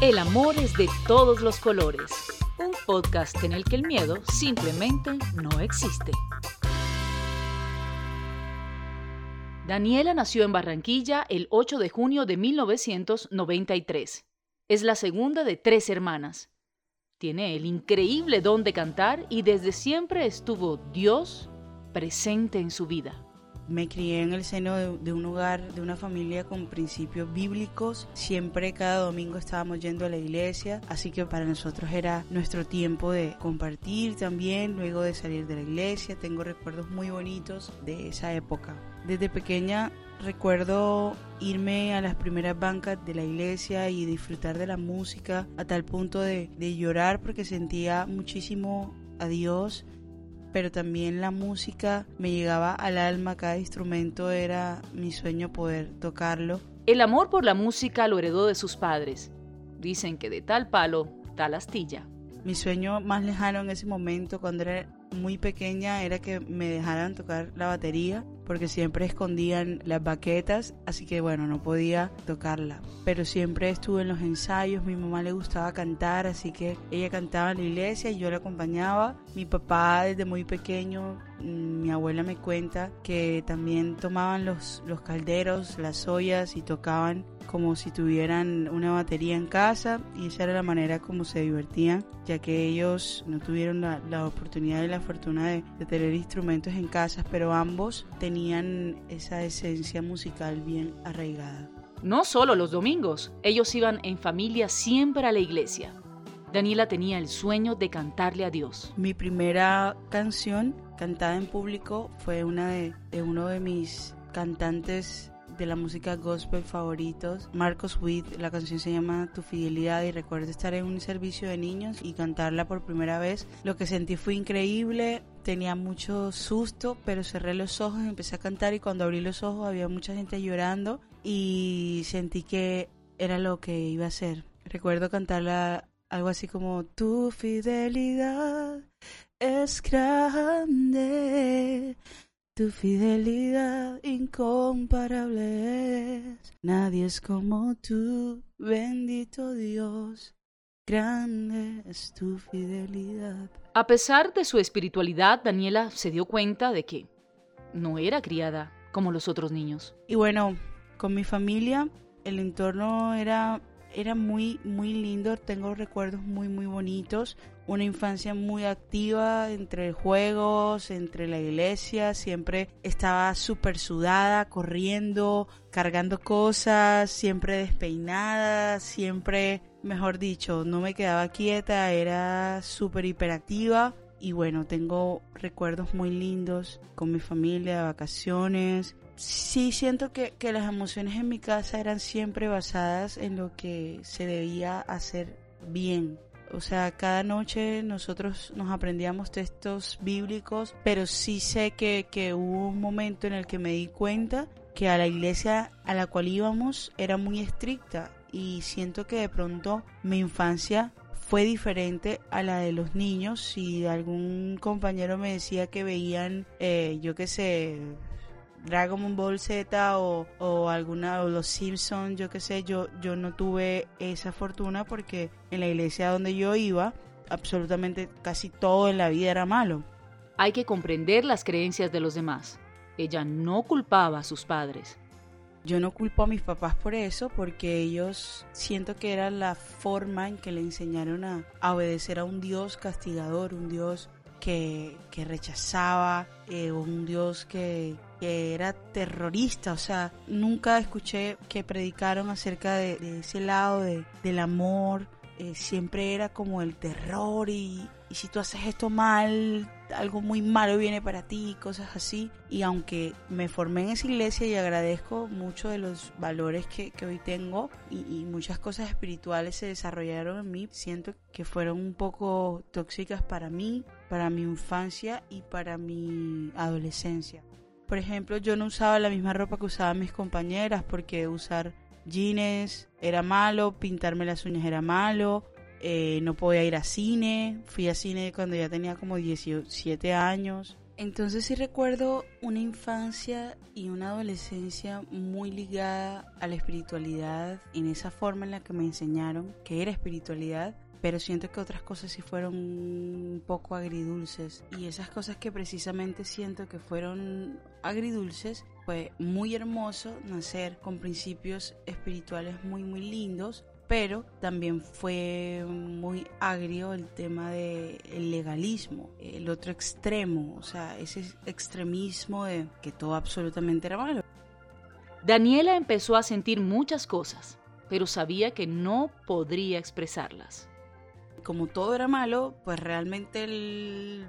El amor es de todos los colores. Un podcast en el que el miedo simplemente no existe. Daniela nació en Barranquilla el 8 de junio de 1993. Es la segunda de tres hermanas. Tiene el increíble don de cantar y desde siempre estuvo Dios presente en su vida. Me crié en el seno de, un hogar, de una familia con principios bíblicos. Siempre cada domingo estábamos yendo a la iglesia, así que para nosotros era nuestro tiempo de compartir también, luego de salir de la iglesia. Tengo recuerdos muy bonitos de esa época. Desde pequeña recuerdo irme a las primeras bancas de la iglesia y disfrutar de la música a tal punto de, de llorar porque sentía muchísimo a Dios pero también la música me llegaba al alma, cada instrumento era mi sueño poder tocarlo. El amor por la música lo heredó de sus padres. Dicen que de tal palo, tal astilla. Mi sueño más lejano en ese momento, cuando era muy pequeña, era que me dejaran tocar la batería porque siempre escondían las baquetas, así que bueno, no podía tocarla. Pero siempre estuve en los ensayos, mi mamá le gustaba cantar, así que ella cantaba en la iglesia y yo la acompañaba. Mi papá desde muy pequeño, mm, mi abuela me cuenta que también tomaban los, los calderos, las ollas y tocaban como si tuvieran una batería en casa y esa era la manera como se divertían, ya que ellos no tuvieron la, la oportunidad y la fortuna de, de, tener instrumentos en casa, pero ambos tenían esa esencia musical bien arraigada. No solo los domingos, ellos iban en familia siempre a la iglesia. Daniela tenía el sueño de cantarle a Dios. Mi primera canción cantada en público fue una de, de uno de mis cantantes de la música gospel favoritos, Marcos Witt. La canción se llama Tu Fidelidad y recuerdo estar en un servicio de niños y cantarla por primera vez. Lo que sentí fue increíble, tenía mucho susto, pero cerré los ojos, empecé a cantar y cuando abrí los ojos había mucha gente llorando y sentí que era lo que iba a ser. Recuerdo cantarla algo así como Tu fidelidad es grande tu fidelidad incomparable es. Nadie es como tú, bendito Dios. Grande es tu fidelidad. A pesar de su espiritualidad, Daniela se dio cuenta de que no era criada como los otros niños. Y bueno, con mi familia el entorno era era muy, muy lindo, tengo recuerdos muy, muy bonitos, una infancia muy activa entre juegos, entre la iglesia, siempre estaba súper sudada, corriendo, cargando cosas, siempre despeinada, siempre, mejor dicho, no me quedaba quieta, era súper hiperactiva. Y bueno, tengo recuerdos muy lindos con mi familia, vacaciones, sí siento que, que, las emociones en mi casa eran siempre basadas en lo que se debía hacer bien. O sea, cada noche nosotros nos aprendíamos textos bíblicos, pero sí sé que, que hubo un momento en el que me di cuenta que a la iglesia a la cual íbamos era muy estricta y siento que de pronto mi infancia fue diferente a la de los niños. Si algún compañero me decía que veían, eh, yo qué sé, Dragon Ball Z o, o alguna o los Simpsons, yo qué sé, yo yo no tuve esa fortuna porque en la iglesia donde yo iba absolutamente casi todo en la vida era malo. Hay que comprender las creencias de los demás. Ella no culpaba a sus padres. Yo no culpo a mis papás por eso, porque ellos siento que era la forma en que le enseñaron a, a obedecer a un Dios castigador, un Dios que, que rechazaba, eh, un Dios que, que, era terrorista, o sea, nunca escuché que predicaron acerca de, ese lado de, del amor, eh, siempre era como el terror y, si tú haces esto mal, algo muy malo viene para ti, cosas así. Y aunque me formé en esa iglesia y agradezco mucho de los valores que, que hoy tengo y, muchas cosas espirituales se desarrollaron en mí, siento que fueron un poco tóxicas para mí, para mi infancia y para mi adolescencia. Por ejemplo, yo no usaba la misma ropa que usaban mis compañeras porque usar jeans era malo, pintarme las uñas era malo, eh, no podía ir a cine, fui a cine cuando ya tenía como 17 años, Entonces sí recuerdo una infancia y una adolescencia muy ligada a la espiritualidad en esa forma en la que me enseñaron que era espiritualidad, pero siento que otras cosas sí fueron un poco agridulces. Y esas cosas que precisamente siento que fueron agridulces fue muy hermoso nacer con principios espirituales muy muy lindos pero también fue muy agrio el tema del legalismo, el otro extremo, o sea, ese extremismo de que todo absolutamente era malo. Daniela empezó a sentir muchas cosas, pero sabía que no podría expresarlas. Como todo era malo, pues realmente el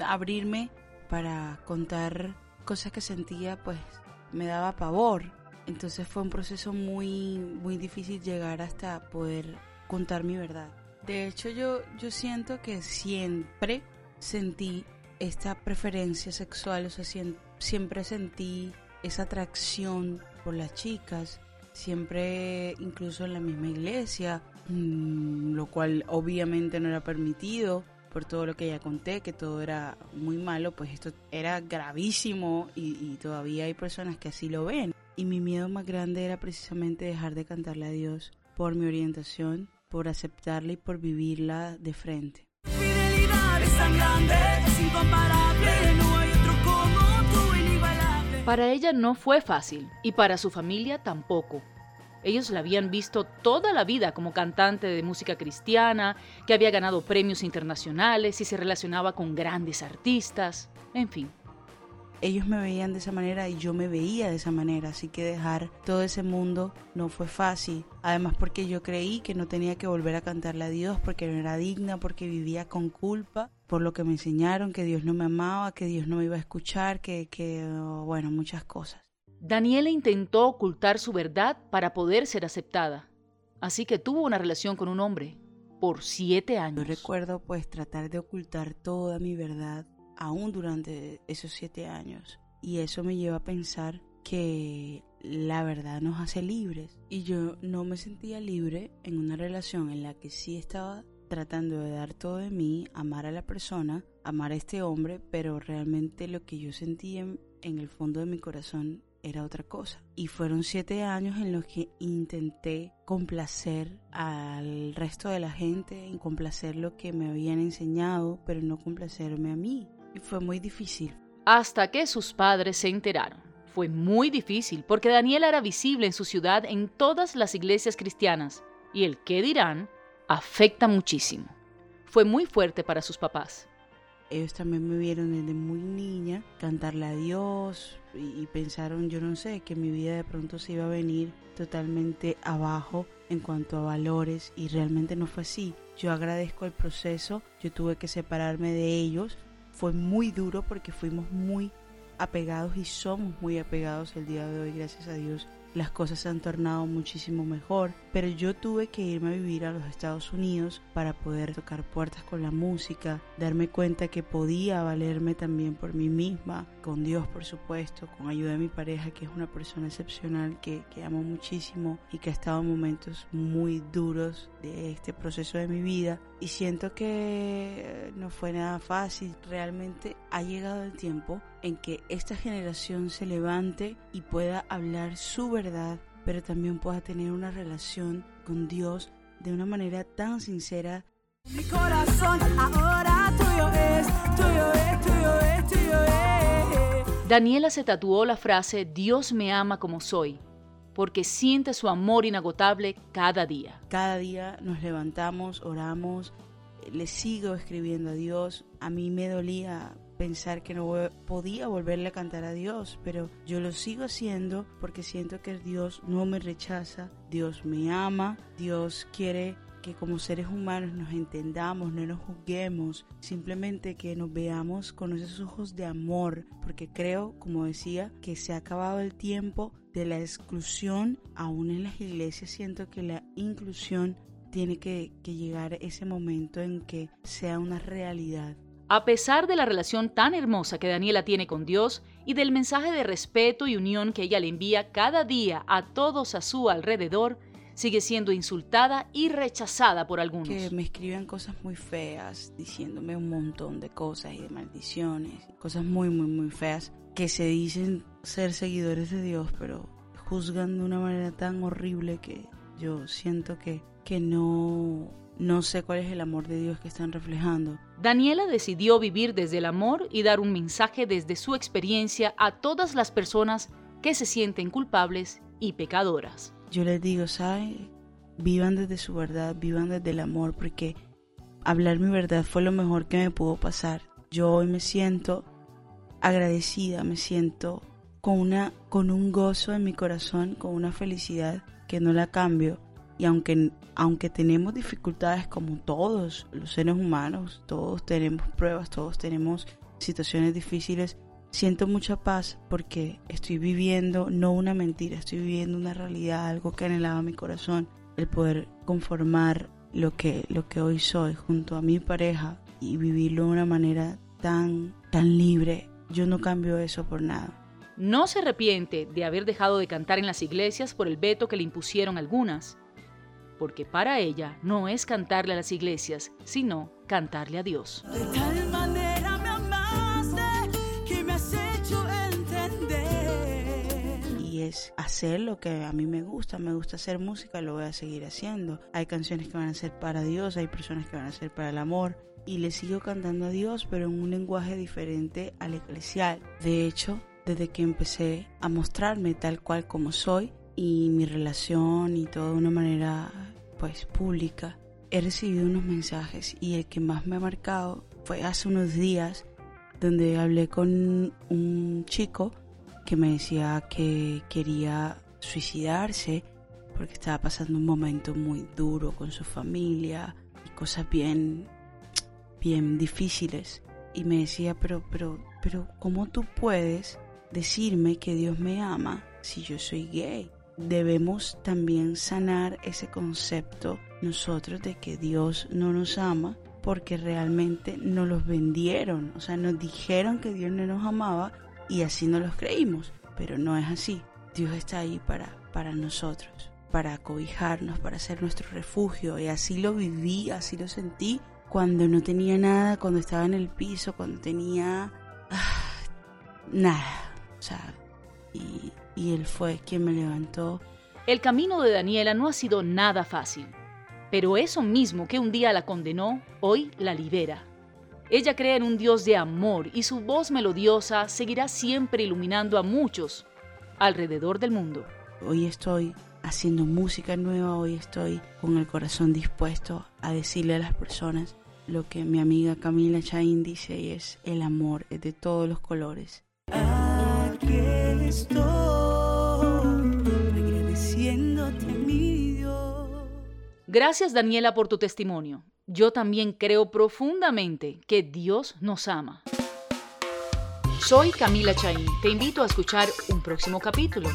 abrirme para contar cosas que sentía, pues me daba pavor entonces fue un proceso muy, muy difícil llegar hasta poder contar mi verdad. De hecho, yo, yo siento que siempre sentí esta preferencia sexual, o sea, siempre sentí esa atracción por las chicas, siempre incluso en la misma iglesia, mm, lo cual obviamente no era permitido por todo lo que ya conté, que todo era muy malo, pues esto era gravísimo y todavía hay personas que así lo ven. Y mi miedo más grande era precisamente dejar de cantarle a Dios por mi orientación, por aceptarla y por vivirla de frente. Para ella no fue fácil y para su familia tampoco. Ellos la habían visto toda la vida como cantante de música cristiana, que había ganado premios internacionales y se relacionaba con grandes artistas, en fin ellos me veían de esa manera y yo me veía de esa manera, así que dejar todo ese mundo no fue fácil. Además porque yo creí que no tenía que volver a cantarle a Dios porque no era digna, porque vivía con culpa por lo que me enseñaron, que Dios no me amaba, que Dios no me iba a escuchar, que, que bueno, muchas cosas. Daniela intentó ocultar su verdad para poder ser aceptada, así que tuvo una relación con un hombre por siete años. Yo recuerdo pues tratar de ocultar toda mi verdad aún durante esos siete años. Y eso me lleva a pensar que la verdad nos hace libres. Y yo no me sentía libre en una relación en la que sí estaba tratando de dar todo de mí, amar a la persona, amar a este hombre, pero realmente lo que yo sentía en, en el fondo de mi corazón era otra cosa. Y fueron siete años en los que intenté complacer al resto de la gente, en complacer lo que me habían enseñado, pero no complacerme a mí fue muy difícil. Hasta que sus padres se enteraron. Fue muy difícil porque Daniela era visible en su ciudad en todas las iglesias cristianas y el qué dirán afecta muchísimo. Fue muy fuerte para sus papás. Ellos también me vieron desde muy niña cantarle a Dios y, pensaron, yo no sé, que mi vida de pronto se iba a venir totalmente abajo en cuanto a valores y realmente no fue así. Yo agradezco el proceso, yo tuve que separarme de ellos fue muy duro porque fuimos muy apegados y somos muy apegados el día de hoy, gracias a Dios las cosas se han tornado muchísimo mejor, pero yo tuve que irme a vivir a los Estados Unidos para poder tocar puertas con la música, darme cuenta que podía valerme también por mí misma, con Dios por supuesto, con ayuda de mi pareja que es una persona excepcional que, que amo muchísimo y que ha estado en momentos muy duros de este proceso de mi vida. Y siento que no fue nada fácil, realmente ha llegado el tiempo en que esta generación se levante y pueda hablar su verdad, pero también pueda tener una relación con Dios de una manera tan sincera. Mi corazón ahora tuyo es, tuyo es, tuyo es, tuyo es. Daniela se tatuó la frase Dios me ama como soy, porque siente su amor inagotable cada día. Cada día nos levantamos, oramos, le sigo escribiendo a Dios. A mí me dolía pensar que no podía volverle a cantar a Dios, pero yo lo sigo haciendo porque siento que Dios no me rechaza, Dios me ama, Dios quiere que como seres humanos nos entendamos, no nos juzguemos, simplemente que nos veamos con esos ojos de amor, porque creo, como decía, que se ha acabado el tiempo de la exclusión, aún en las iglesias siento que la inclusión tiene que, que llegar ese momento en que sea una realidad a pesar de la relación tan hermosa que Daniela tiene con Dios y del mensaje de respeto y unión que ella le envía cada día a todos a su alrededor, sigue siendo insultada y rechazada por algunos. Que me escriben cosas muy feas, diciéndome un montón de cosas y de maldiciones, cosas muy, muy, muy feas, que se dicen ser seguidores de Dios, pero juzgan de una manera tan horrible que yo siento que, que no, no sé cuál es el amor de Dios que están reflejando. Daniela decidió vivir desde el amor y dar un mensaje desde su experiencia a todas las personas que se sienten culpables y pecadoras. Yo les digo, ¿sabes? Vivan desde su verdad, vivan desde el amor, porque hablar mi verdad fue lo mejor que me pudo pasar. Yo hoy me siento agradecida, me siento con, una, con un gozo en mi corazón, con una felicidad que no la cambio. Y aunque, aunque tenemos dificultades como todos los seres humanos, todos tenemos pruebas, todos tenemos situaciones difíciles, siento mucha paz porque estoy viviendo no una mentira, estoy viviendo una realidad, algo que anhelaba mi corazón, el poder conformar lo que, lo que hoy soy junto a mi pareja y vivirlo de una manera tan, tan libre. Yo no cambio eso por nada. No se arrepiente de haber dejado de cantar en las iglesias por el veto que le impusieron algunas, porque para ella no es cantarle a las iglesias, sino cantarle a Dios. hacer lo que a mí me gusta, me gusta hacer música, lo voy a seguir haciendo. Hay canciones que van a ser para Dios, hay personas que van a ser para el amor y le sigo cantando a Dios, pero en un lenguaje diferente al eclesial. De hecho, desde que empecé a mostrarme tal cual como soy y mi relación y todo de una manera pues pública, he recibido unos mensajes y el que más me ha marcado fue hace unos días donde hablé con un chico que me decía que quería suicidarse porque estaba pasando un momento muy duro con su familia y cosas bien bien difíciles y me decía, pero pero pero ¿cómo tú puedes decirme que Dios me ama si yo soy gay? Debemos también sanar ese concepto nosotros de que Dios no nos ama porque realmente nos los vendieron, o sea, nos dijeron que Dios no nos amaba y así no los creímos, pero no es así. Dios está ahí para, para nosotros, para acobijarnos, para ser nuestro refugio y así lo viví, así lo sentí cuando no tenía nada, cuando estaba en el piso, cuando tenía ah, nada. O sea, y, y Él fue quien me levantó. El camino de Daniela no ha sido nada fácil, pero eso mismo que un día la condenó, hoy la libera ella cree en un Dios de amor y su voz melodiosa seguirá siempre iluminando a muchos alrededor del mundo. Hoy estoy haciendo música nueva, hoy estoy con el corazón dispuesto a decirle a las personas lo que mi amiga Camila Chain dice y es el amor es de todos los colores. Aquí estoy Gracias Daniela por tu testimonio yo también creo profundamente que Dios nos ama. Soy Camila Chaín. Te invito a escuchar un próximo capítulo.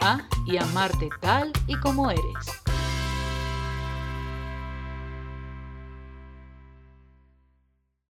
A y amarte tal y como eres.